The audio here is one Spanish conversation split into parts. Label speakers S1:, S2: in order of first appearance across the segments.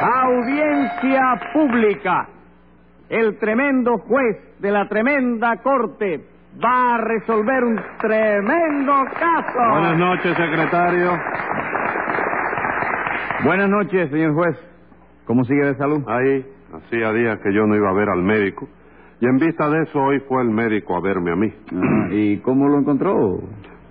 S1: Audiencia pública. El tremendo juez de la tremenda corte va a resolver un tremendo caso.
S2: Buenas noches, secretario.
S1: Buenas noches, señor juez. ¿Cómo sigue de salud?
S2: Ahí, hacía días que yo no iba a ver al médico. Y en vista de eso, hoy fue el médico a verme a mí.
S1: Ah, ¿Y cómo lo encontró?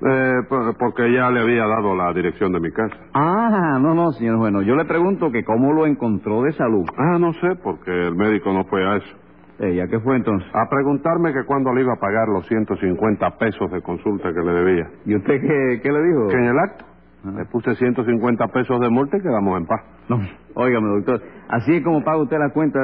S2: Eh, porque ya le había dado la dirección de mi casa.
S1: Ah, no, no, señor juez. no. Yo le pregunto que cómo lo encontró de salud.
S2: Ah, no sé, porque el médico no fue a eso.
S1: Eh, ¿Ya qué fue entonces?
S2: A preguntarme que cuándo le iba a pagar los 150 pesos de consulta que le debía.
S1: ¿Y usted qué, qué le dijo?
S2: Que en el acto
S1: Ah.
S2: le puse 150 pesos de multa y quedamos en paz.
S1: No, óigame, doctor. Así es como paga usted la cuenta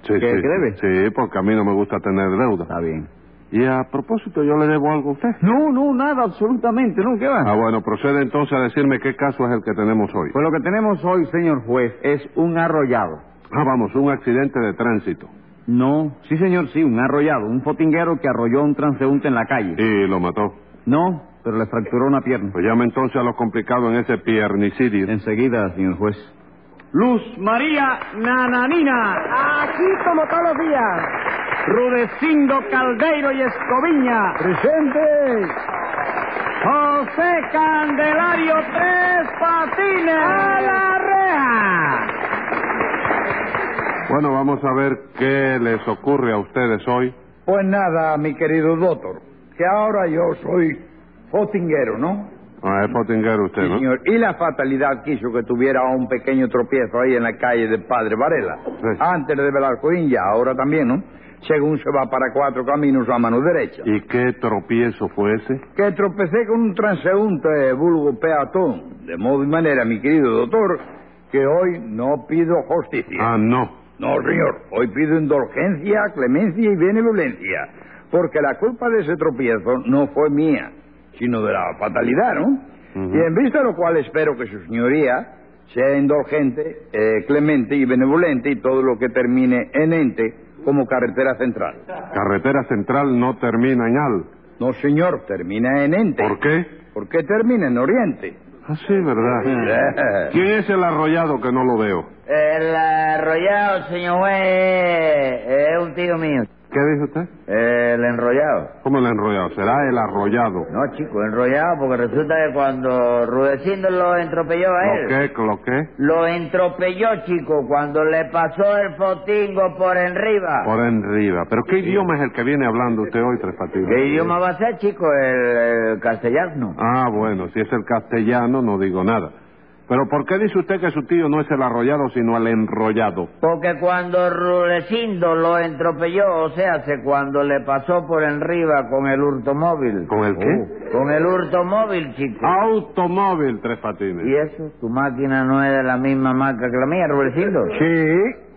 S2: Sí,
S1: que,
S2: sí,
S1: que debe.
S2: Sí, porque a mí no me gusta tener deuda.
S1: Está bien.
S2: Y a propósito, ¿yo le debo algo a usted?
S1: No, no, nada, absolutamente, ¿no? ¿Qué va?
S2: Ah, bueno, procede entonces a decirme qué caso es el que tenemos hoy.
S1: Pues lo que tenemos hoy, señor juez, es un arrollado.
S2: Ah, vamos, un accidente de tránsito.
S1: No, sí, señor, sí, un arrollado. Un fotinguero que arrolló a un transeúnte en la calle.
S2: Y lo mató.
S1: No, pero le fracturó una pierna.
S2: Pues llame entonces a lo complicado en ese piernicidio.
S1: Enseguida, señor juez. Luz María Nananina.
S3: Aquí como todos los días.
S1: Rudecindo Caldeiro y Escoviña.
S3: Presente.
S1: José Candelario Tres Patines.
S3: A la reja.
S2: Bueno, vamos a ver qué les ocurre a ustedes hoy.
S3: Pues nada, mi querido doctor, que ahora yo soy fotinguero, ¿no?
S2: Ah, es potinguero usted,
S3: Sí,
S2: ¿no?
S3: señor. Y la fatalidad quiso que tuviera un pequeño tropiezo ahí en la calle de Padre Varela.
S2: Sí.
S3: Antes de Velascoín, ya ahora también, ¿no? Según se va para cuatro caminos a mano derecha.
S2: ¿Y qué tropiezo fue ese?
S3: Que tropecé con un transeúnte vulgo peatón. De modo y manera, mi querido doctor, que hoy no pido justicia.
S2: Ah, no.
S3: No, señor. Hoy pido indulgencia, clemencia y benevolencia. Porque la culpa de ese tropiezo no fue mía, sino de la fatalidad, ¿no?
S2: Ujú.
S3: Y en vista de lo cual espero que su señoría sea indulgente, eh, clemente y benevolente y todo lo que termine en ente como carretera central.
S2: Carretera Central no termina en Al.
S3: No, señor, termina en ente.
S2: ¿Por qué?
S3: ¿Por qué termina en oriente?
S2: Ah, sí, ¿verdad? ¿Quién es el arrollado que no lo veo?
S4: El arrollado, señor juez, es un tío mío.
S2: ¿Qué dice usted?
S4: El enrollado.
S2: ¿Cómo el enrollado? Será el arrollado.
S4: No, chico, enrollado, porque resulta que cuando Rudecindo lo entropelló a
S2: ¿Lo
S4: él.
S2: qué? ¿Lo qué?
S4: Lo entropelló, chico, cuando le pasó el fotingo por enriba.
S2: Por arriba. ¿Pero qué idioma es el que viene hablando usted hoy, Tres Patines?
S4: ¿Qué idioma va a ser, chico? El, el castellano.
S2: Ah, bueno, si es el castellano no digo nada. Pero ¿por qué dice usted que su tío no es el arrollado, sino el enrollado?
S4: Porque cuando Rudecindo lo entropelló, o sea, se cuando le pasó por enriba con el hurtomóvil.
S2: ¿Con el qué?
S4: Con el hurtomóvil, chico.
S2: Automóvil, Tres Patines.
S4: ¿Y eso? ¿Tu máquina no es de la misma marca que la mía, Rudecindo?
S3: Sí.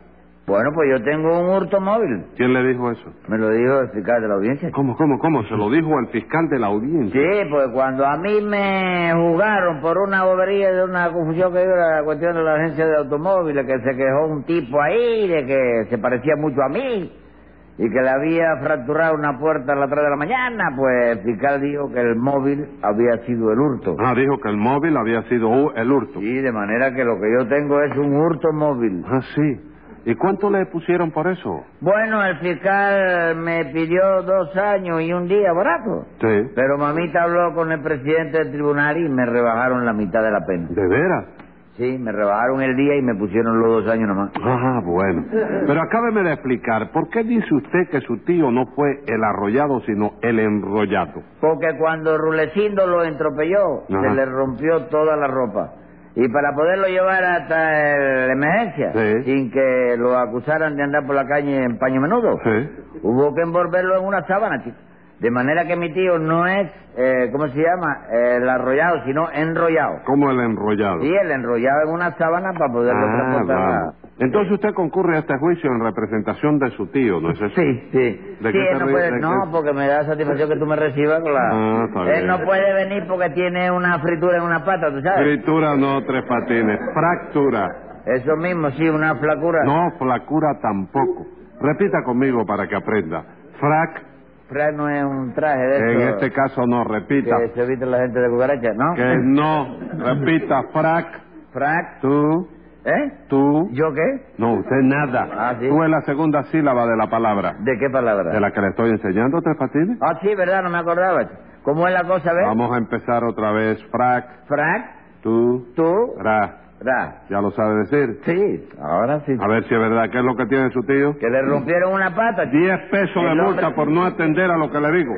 S4: Bueno, pues yo tengo un hurtomóvil.
S2: ¿Quién le dijo eso?
S4: Me lo dijo el fiscal de la audiencia.
S2: ¿Cómo, cómo, cómo? Se lo dijo al fiscal de la audiencia.
S4: Sí, pues cuando a mí me jugaron por una bobería de una confusión que hubo la cuestión de la agencia de automóviles, que se quejó un tipo ahí de que se parecía mucho a mí y que le había fracturado una puerta a las 3 de la mañana, pues el fiscal dijo que el móvil había sido el hurto.
S2: Ah, dijo que el móvil había sido el hurto.
S4: Sí, de manera que lo que yo tengo es un hurto móvil.
S2: Ah, sí. ¿Y cuánto le pusieron por eso?
S4: Bueno, el fiscal me pidió dos años y un día barato.
S2: Sí.
S4: Pero mamita habló con el presidente del tribunal y me rebajaron la mitad de la pena.
S2: ¿De veras?
S4: Sí, me rebajaron el día y me pusieron los dos años nomás.
S2: Ah, bueno. Pero acábeme de explicar, ¿por qué dice usted que su tío no fue el arrollado, sino el enrollado?
S4: Porque cuando Rulecindo lo entropelló,
S2: Ajá.
S4: se le rompió toda la ropa. Y para poderlo llevar hasta la emergencia,
S2: Sí.
S4: sin que lo acusaran de andar por la calle en paño menudo,
S2: Sí.
S4: hubo que envolverlo en una sábana, chico. De manera que mi tío no es, eh, ¿cómo se llama? El arrollado, sino enrollado.
S2: ¿Cómo el enrollado?
S4: Sí, el enrollado en una sábana para poderlo
S2: Ah,
S4: transportar.
S2: Entonces usted concurre a este juicio en representación de su tío, ¿no es eso?
S4: Sí, sí.
S2: ¿De
S4: sí,
S2: qué
S4: él no, puede,
S2: ¿De
S4: no,
S2: qué?
S4: porque me da satisfacción que tú me recibas con la...
S2: Ah, está bien.
S4: él no puede venir porque tiene una fritura en una pata, ¿tú sabes?
S2: Fritura no, tres patines. Fractura.
S4: Eso mismo, sí, una flacura.
S2: No, flacura tampoco. Repita conmigo para que aprenda. Frac,
S4: Frac no es un traje de
S2: en este caso no, repita.
S4: que se viste la gente de cucaracha, ¿no?
S2: Que no, repita, frac,
S4: Frac,
S2: tú,
S4: ¿eh?
S2: tú,
S4: ¿Yo qué?
S2: No, usted nada.
S4: Ah, ¿sí?
S2: Tú es la segunda sílaba de la palabra.
S4: ¿De qué palabra?
S2: ¿De la que le estoy enseñando, Tres Patines?
S4: Ah, sí, ¿verdad? No me acordaba. ¿Cómo es la cosa, ves?
S2: Vamos a empezar otra vez. Frac,
S4: Frank,
S2: tú,
S4: tú,
S2: ra.
S4: ra.
S2: ¿Ya lo sabe decir?
S4: Sí, ahora sí.
S2: A ver si es verdad. ¿Qué es lo que tiene su tío?
S4: Que le rompieron una pata.
S2: Diez pesos de
S4: hombre-
S2: multa por no atender a lo que le digo.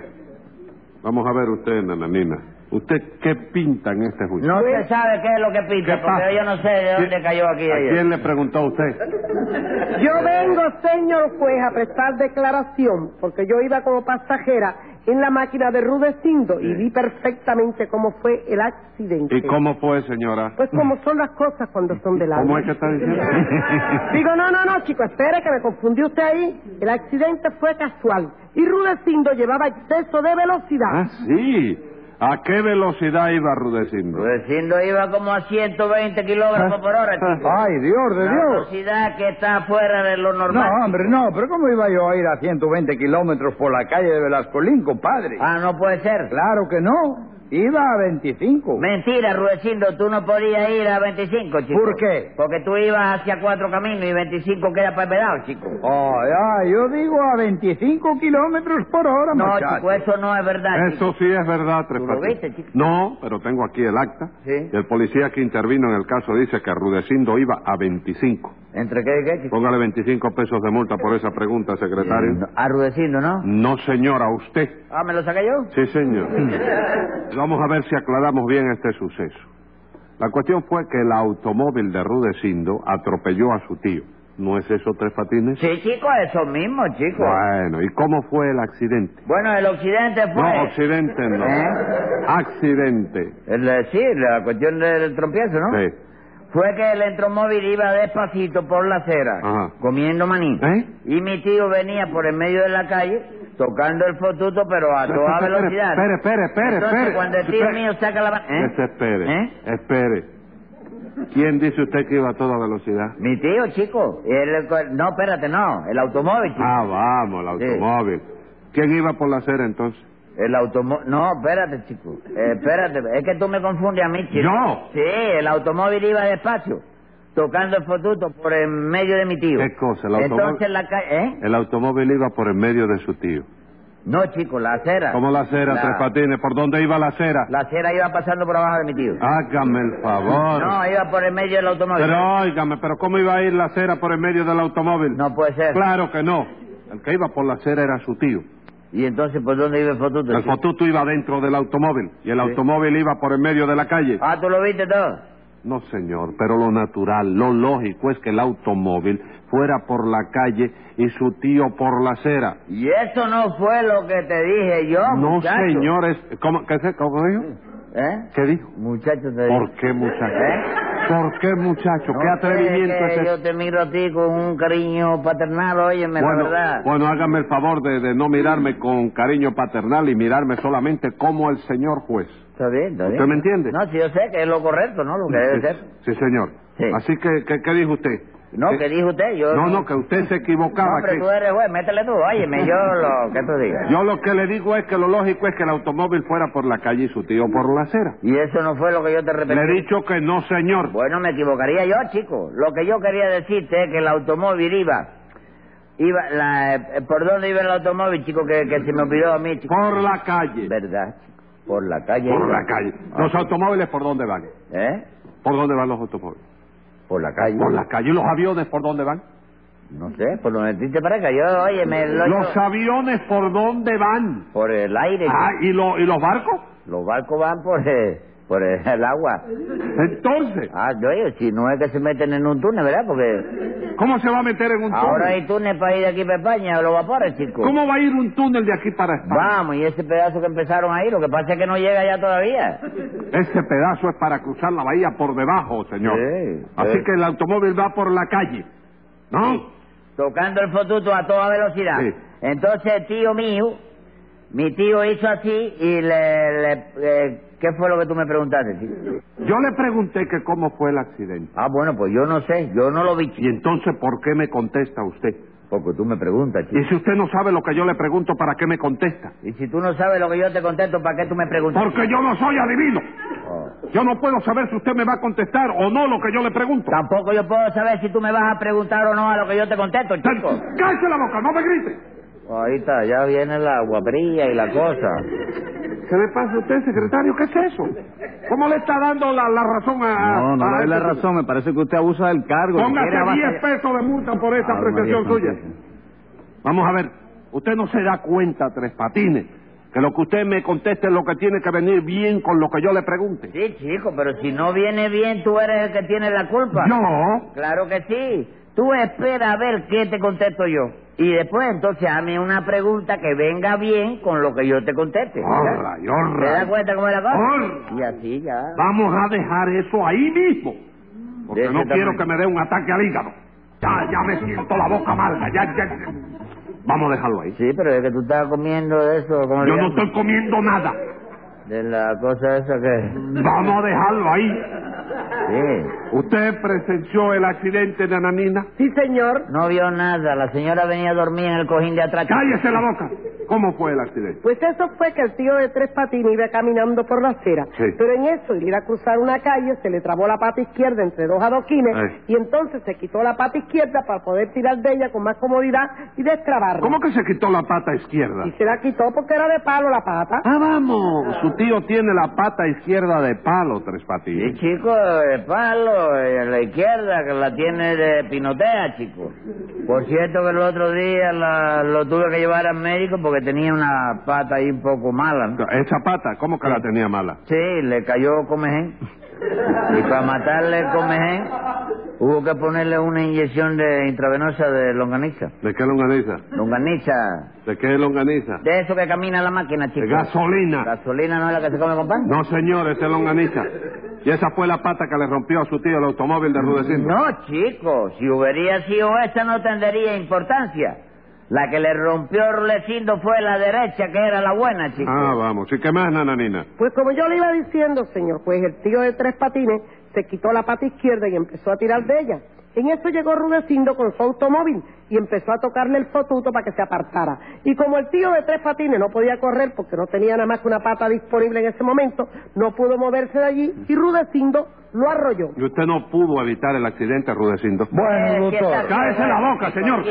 S2: Vamos a ver usted, nananina. ¿Usted qué pinta en este juicio?
S4: No se sabe qué es lo que pinta,
S2: ¿Qué pasa?
S4: porque yo no sé de dónde
S2: ¿Quién-
S4: cayó aquí
S2: ¿A
S4: ella.
S2: quién le preguntó a usted?
S5: Yo vengo, señor juez, a prestar declaración, porque yo iba como pasajera en la máquina de Rudecindo y vi perfectamente cómo fue el accidente.
S2: ¿Y cómo fue, señora?
S5: Pues como son las cosas cuando son del.
S2: ¿Cómo es que está diciendo?
S5: Digo, no, no, no, chico, espere que me confundió usted ahí. El accidente fue casual y Rudecindo llevaba exceso de velocidad.
S2: Ah, sí. ¿A qué velocidad iba Rudecindo?
S4: Rudecindo iba como a 120 kilómetros por hora, chico.
S3: Ay, Dios de
S4: Una
S3: Dios.
S4: velocidad que está fuera de lo
S3: No,
S4: normal.
S3: hombre, no, pero ¿cómo iba yo a ir a 120 kilómetros por la calle de Velascolín, compadre?
S4: Ah, no puede ser.
S3: Claro que no. Iba a 25.
S4: Mentira, Rudecindo, tú no podías ir a 25, chico.
S3: ¿Por qué?
S4: Porque tú ibas hacia cuatro caminos y 25 queda para el pedal, chico.
S3: Ay, ay, yo digo a 25 kilómetros por hora,
S4: No,
S3: muchacho.
S4: chico, eso no es verdad.
S2: Eso
S4: chico.
S2: sí es verdad, Tres
S4: ¿Tú lo viste, chico?
S2: No, pero tengo aquí el acta.
S4: Sí.
S2: El policía que intervino en el caso dice que Rudecindo iba a 25.
S4: ¿Entre qué y qué, chico?
S2: Póngale 25 pesos de multa por esa pregunta, secretario.
S4: No, A Rudecindo, ¿no?
S2: No, señora, usted.
S4: Ah, ¿me lo saqué yo?
S2: Sí, señor. Vamos a ver si aclaramos bien este suceso. La cuestión fue que el automóvil de Rudecindo atropelló a su tío. ¿No es eso, Tres Patines?
S4: Sí, chico, eso mismo, chico.
S2: Bueno, ¿y cómo fue el accidente?
S4: Bueno, el occidente fue...
S2: No, accidente no.
S4: ¿Eh?
S2: Accidente.
S4: El, sí, la cuestión del trompiezo, ¿no?
S2: Sí.
S4: Fue que el entromóvil iba despacito por la acera,
S2: Ajá.
S4: comiendo maní.
S2: ¿Eh?
S4: Y mi tío venía por el medio de la calle, tocando el fotuto, pero a toda
S2: Espere,
S4: velocidad.
S2: Espere, espere, espere,
S4: Entonces,
S2: espere.
S4: cuando el tío
S2: Espere.
S4: mío saca la... ma- ¿Eh?
S2: Que se espere.
S4: ¿Eh?
S2: Espere. ¿Quién dice usted que iba a toda velocidad?
S4: Mi tío, chico. El- no, espérate, no. El automóvil, chico.
S2: Ah, vamos, el
S4: Sí.
S2: automóvil. ¿Quién iba por la acera entonces?
S4: El automóvil... No, espérate, chico. Eh, espérate, es que tú me confundes a mí, chico.
S2: ¿Yo?
S4: Sí, el automóvil iba despacio, tocando el fotuto por el medio de mi tío.
S2: ¿Qué cosa? El automóvil-
S4: Entonces la calle... ¿Eh?
S2: El automóvil iba por el medio de su tío.
S4: No, chico, la acera.
S2: ¿Cómo la acera,
S4: La-
S2: Tres Patines? ¿Por dónde iba la acera?
S4: La acera iba pasando por abajo de mi tío.
S2: Hágame el favor.
S4: No, iba por el medio del automóvil.
S2: Pero óigame, ¿pero cómo iba a ir la acera por el medio del automóvil?
S4: No puede ser.
S2: Claro que no. El que iba por la acera era su tío.
S4: ¿Y entonces por dónde iba el fotuto?
S2: El fotuto iba dentro del automóvil y el
S4: Sí.
S2: automóvil iba por el medio de la calle.
S4: Ah, ¿tú lo viste todo?
S2: No, señor, pero lo natural, lo lógico es que el automóvil fuera por la calle y su tío por la acera.
S4: Y eso no fue lo que te dije yo,
S2: No,
S4: muchacho.
S2: señores. ¿Cómo, qué, cómo dijo?
S4: ¿Eh?
S2: ¿Qué dijo?
S4: Muchacho te.
S2: ¿Por qué, muchacho?
S4: ¿Eh?
S2: ¿Por qué, muchacho?
S4: No
S2: ¿Qué atrevimiento es ese?
S4: Yo te miro a ti con un cariño paternal, óyeme,
S2: Bueno,
S4: la verdad.
S2: bueno, hágame el favor de, de no mirarme con cariño paternal y mirarme solamente como el señor juez.
S4: Está bien, está bien.
S2: ¿Usted me entiende?
S4: No, si yo sé que es lo correcto, ¿no? Lo que debe
S2: sí,
S4: ser.
S2: sí, señor.
S4: Sí.
S2: Así que, que- ¿qué dijo usted?
S4: No,
S2: ¿Qué-
S4: que dijo usted, yo...
S2: No, no, que usted se
S4: No,
S2: equivocaba.
S4: pero
S2: que-
S4: tú eres juez, métele tú, óyeme, yo lo que tú digas.
S2: Yo lo que le digo es que lo lógico es que el automóvil fuera por la calle y su tío por la acera.
S4: Y eso no fue lo que yo te repetí.
S2: Le he dicho que no, señor.
S4: Bueno, me equivocaría yo, chico. Lo que yo quería decirte es que el automóvil iba... iba la, eh, ¿Por dónde iba el automóvil, chico, que, que se me olvidó a mí, chico?
S2: Por la calle.
S4: ¿Verdad, chico? Por la calle.
S2: Por la calle. ¿Los automóviles por dónde van?
S4: ¿Eh?
S2: ¿Por dónde van los automóviles?
S4: Por la calle.
S2: Por la calle. ¿Y los aviones por dónde van?
S4: No sé, por donde a ti te parezca. Yo, óyeme... Lo,
S2: ¿Los aviones por dónde van?
S4: Por el aire.
S2: Ah, ¿y, lo- ¿y los barcos?
S4: Los barcos van por, eh, por el, el agua.
S2: Entonces,
S4: Ah, oye, si no es que se meten en un túnel, ¿verdad? Porque
S2: ¿cómo se va a meter en un túnel?
S4: ahora hay túnel para ir de aquí para España, los vapores, chicos.
S2: ¿Cómo va a ir un túnel de aquí para España?
S4: Vamos, y ese pedazo que empezaron ahí, lo que pasa es que no llega ya todavía.
S2: Ese pedazo es para cruzar la bahía por debajo, señor.
S4: Sí,
S2: Así
S4: sí.
S2: que el automóvil va por la calle. ¿No?
S4: Tocando el fotuto a toda velocidad.
S2: Sí.
S4: Entonces tío mío, mi tío hizo así y le... le eh, ¿Qué fue lo que tú me preguntaste, chico?
S2: Yo le pregunté que cómo fue el accidente.
S4: Ah, bueno, pues yo no sé, yo no lo vi,
S2: Y
S4: chico.
S2: entonces, ¿por qué me contesta usted?
S4: Porque tú me preguntas, chico.
S2: Y si usted no sabe lo que yo le pregunto, ¿para qué me contesta?
S4: Y si tú no sabes lo que yo te contesto, ¿para qué tú me preguntas?
S2: Porque yo no soy adivino.
S4: Oh.
S2: Yo no puedo saber si usted me va a contestar o no lo que yo le pregunto.
S4: Tampoco yo puedo saber si tú me vas a preguntar o no a lo que yo te contesto, chico.
S2: ¡Cállese la boca! ¡No me grite!
S4: Ahí está, ya viene la guapería y la cosa.
S2: ¿Qué le pasa a usted, secretario? ¿Qué es eso? ¿Cómo le está dando la, la razón a...
S1: No, no
S2: a
S1: le doy la
S2: este-
S1: razón, me parece que usted abusa del cargo.
S2: Póngase
S1: quiere
S2: 10
S1: avasallar-
S2: pesos de multa por esa
S1: Ave
S2: apreciación suya. Vamos a ver, usted no se da cuenta, Tres Patines, que lo que usted me conteste es lo que tiene que venir bien con lo que yo le pregunte.
S4: Sí, chico, pero si no viene bien, tú eres el que tiene la culpa.
S2: No.
S4: Claro que sí. Tú espera a ver qué te contesto yo. Y después, entonces, hazme una pregunta que venga bien con lo que yo te conteste.
S2: All right, all
S4: ¿Te das
S2: right.
S4: cuenta cómo es la cosa? Y así ya.
S2: Vamos a dejar eso ahí mismo. Porque
S4: De
S2: no quiero
S4: tamaño.
S2: que me dé un ataque al hígado. Ya, ya me siento la boca amarga. Ya, ya, ya. Vamos a dejarlo ahí.
S4: Sí, pero es que tú estás comiendo eso,
S2: Yo no estoy comiendo nada.
S4: De la cosa esa que...
S2: Vamos a dejarlo ahí.
S4: Sí.
S2: ¿Usted presenció el accidente de Ananina?
S5: Sí, señor.
S4: No vio nada. La señora venía a dormir en el cojín de atrás.
S2: ¡Cállese la boca! ¿Cómo fue el accidente?
S5: Pues eso fue que el tío de Tres Patines iba caminando por la acera.
S2: Sí.
S5: Pero en eso, al ir a cruzar una calle, se le trabó la pata izquierda entre dos adoquines
S2: Ay.
S5: y entonces se quitó la pata izquierda para poder tirar de ella con más comodidad y destrabarla.
S2: ¿Cómo que se quitó la pata izquierda?
S5: Y se la quitó porque era de palo la pata.
S2: Ah, vamos. Su tío tiene la pata izquierda de palo, Tres
S4: Sí,
S2: Patines.
S4: chico, de palo, eh, la izquierda, que la tiene de pinotea, chico. Por cierto que el otro día la- lo tuve que llevar al médico porque tenía una pata ahí un poco mala. ¿no?
S2: Esa pata, ¿cómo que la tenía mala?
S4: Sí, le cayó comején. Y para matarle el comején, hubo que ponerle una inyección de intravenosa de longaniza.
S2: ¿De qué longaniza?
S4: Longaniza,
S2: ¿De qué longaniza?
S4: de eso que camina la máquina, chico.
S2: De gasolina.
S4: ¿Gasolina no es la que se come con pan?
S2: No, señor, ese es longaniza. Y esa fue la pata que le rompió a su tío el automóvil de Rudecindo.
S4: No, chico, si hubiera sido esa no tendría importancia. La que le rompió Rulecindo fue la derecha, que era la buena, chico.
S2: Ah, vamos. ¿Y qué más, nananina?
S5: Pues como yo le iba diciendo, señor, pues el tío de Tres Patines se quitó la pata izquierda y empezó a tirar de ella. En eso llegó Rudecindo con su automóvil y empezó a tocarle el fotuto para que se apartara. Y como el tío de Tres Patines no podía correr porque no tenía nada más que una pata disponible en ese momento, no pudo moverse de allí y Rudecindo lo arrolló.
S2: Y usted no pudo evitar el accidente, Rudecindo.
S3: Bueno,
S4: que
S3: doctor.
S2: cállese la boca, señor.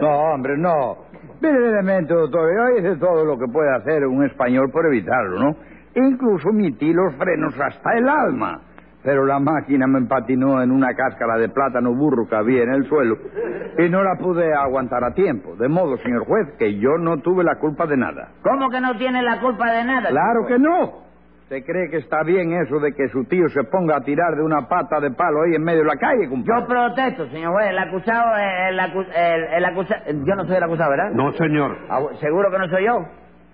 S3: No, hombre, no. Verdaderamente, doctor, yo hice todo lo que puede hacer un español por evitarlo, ¿no? Incluso metí los frenos hasta el alma. Pero la máquina me empatinó en una cáscara de plátano burro que había en el suelo y no la pude aguantar a tiempo. De modo, señor juez, que yo no tuve la culpa de nada.
S4: ¿Cómo que no tiene la culpa de nada?
S3: Claro que no. ¿Usted cree que está bien eso de que su tío se ponga a tirar de una pata de palo ahí en medio de la calle, compadre?
S4: Yo protesto, señor juez. El acusado es el, acu- el, el acusado. Yo no soy el acusado, ¿verdad?
S2: No, señor.
S4: Ah, Seguro que no soy yo.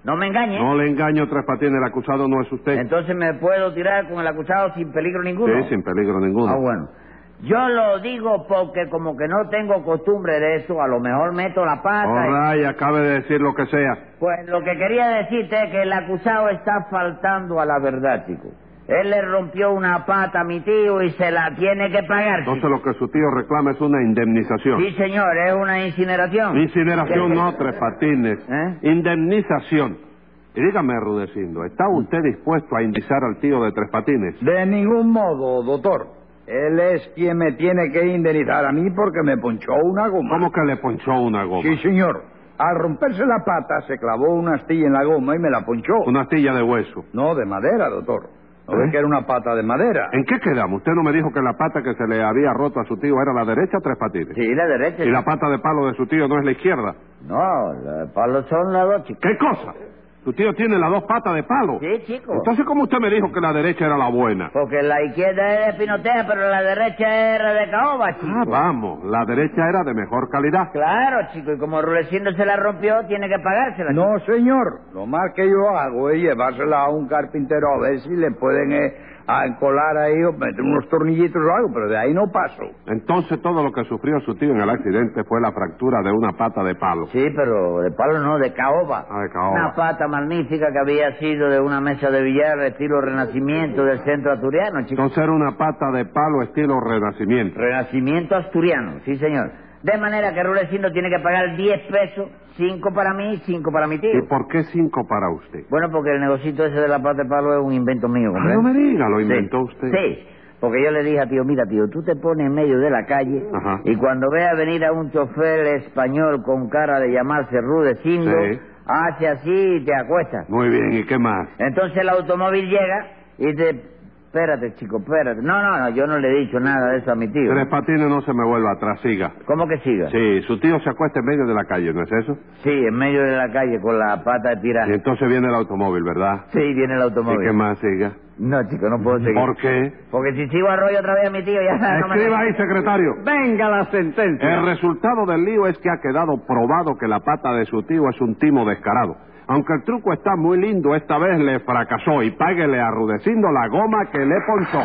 S4: No me engañe.
S2: No le engaño, Tres Patines. El acusado no es usted.
S4: Entonces me puedo tirar con el acusado sin peligro ninguno.
S2: Sí, sin peligro ninguno.
S4: Ah, bueno. Yo lo digo porque como que no tengo costumbre de eso, a lo mejor meto la pata. y-
S2: right, acabe de decir lo que sea.
S4: Pues lo que quería decirte es que el acusado está faltando a la verdad, chico. Él le rompió una pata a mi tío y se la tiene que pagar. chico.
S2: Entonces lo que su tío reclama es una indemnización.
S4: Sí, señor, es una incineración.
S2: Incineración
S4: ¿Qué?
S2: no, Tres Patines.
S4: ¿Eh?
S2: Indemnización. Y dígame, Rudecindo, ¿está usted dispuesto a indizar al tío de Tres Patines?
S3: De ningún modo, doctor. Él es quien me tiene que indemnizar a mí porque me ponchó una goma.
S2: ¿Cómo que le ponchó una goma?
S3: Sí, señor. Al romperse la pata, se clavó una astilla en la goma y me la ponchó.
S2: Una astilla de hueso.
S3: No, de madera, doctor. ¿No
S2: ¿Eh?
S3: que era una pata de madera?
S2: ¿En qué quedamos? Usted no me dijo que la pata que se le había roto a su tío era la derecha, Tres Patines.
S4: Sí, la derecha.
S2: Y la pata de palo de su tío no es la izquierda.
S4: No, los palos son las dos.
S2: ¿Qué cosa? Su tío tiene las dos patas de palo.
S4: Sí, chico.
S2: Entonces, ¿cómo usted me dijo que la derecha era la buena?
S4: Porque la izquierda es de pinotea, pero la derecha era de caoba, chico.
S2: Ah, vamos, la derecha era de mejor calidad.
S4: Claro, chico, y como Rulecindo se la rompió, tiene que pagársela. chico.
S3: No, señor. Lo más que yo hago es llevársela a un carpintero a ver si le pueden eh, encolar ahí o meter unos tornillitos o algo, pero de ahí no paso.
S2: Entonces, todo lo que sufrió su tío en el accidente fue la fractura de una pata de palo.
S4: Sí, pero de palo no, de caoba.
S2: Ah, de caoba.
S4: Una pata magnífica que había sido de una mesa de billar estilo renacimiento del centro asturiano, chico.
S2: Entonces era una pata de palo estilo renacimiento.
S4: Renacimiento asturiano, sí, señor. De manera que Rudecindo tiene que pagar 10 pesos, 5 para mí y 5 para mi tío.
S2: ¿Y por qué cinco para usted?
S4: Bueno, porque el negocito ese de la pata de palo es un invento mío,
S2: Ah, no me diga, lo
S4: Sí.
S2: inventó usted.
S4: Sí, porque yo le dije a tío, mira tío, tú te pones en medio de la calle
S2: Ajá.
S4: y cuando veas venir a un chofer español con cara de llamarse Rudecindo,
S2: Sí.
S4: Hace así y te acuestas.
S2: Muy bien, ¿y qué más?
S4: Entonces el automóvil llega y te... Espérate, chico, espérate. No, no, no, yo no le he dicho nada de eso a mi tío.
S2: Tres Patines no se me vuelva atrás, siga.
S4: ¿Cómo que siga?
S2: Sí, su tío se acuesta en medio de la calle, ¿no es eso?
S4: Sí, en medio de la calle con la pata de
S2: Y
S4: tiraje.
S2: entonces viene el automóvil, ¿verdad?
S4: Sí, viene el
S2: ¿Y
S4: automóvil.
S2: qué más, siga?
S4: No, chico, no puedo seguir.
S2: ¿Por qué?
S4: Porque si sigo arroyo otra vez a mi tío, ya no me...
S2: Escriba ahí, secretario.
S1: Venga la sentencia.
S2: El resultado del lío es que ha quedado probado que la pata de su tío es un timo descarado. Aunque el truco está muy lindo, esta vez le fracasó y páguele a la goma que le ponchó.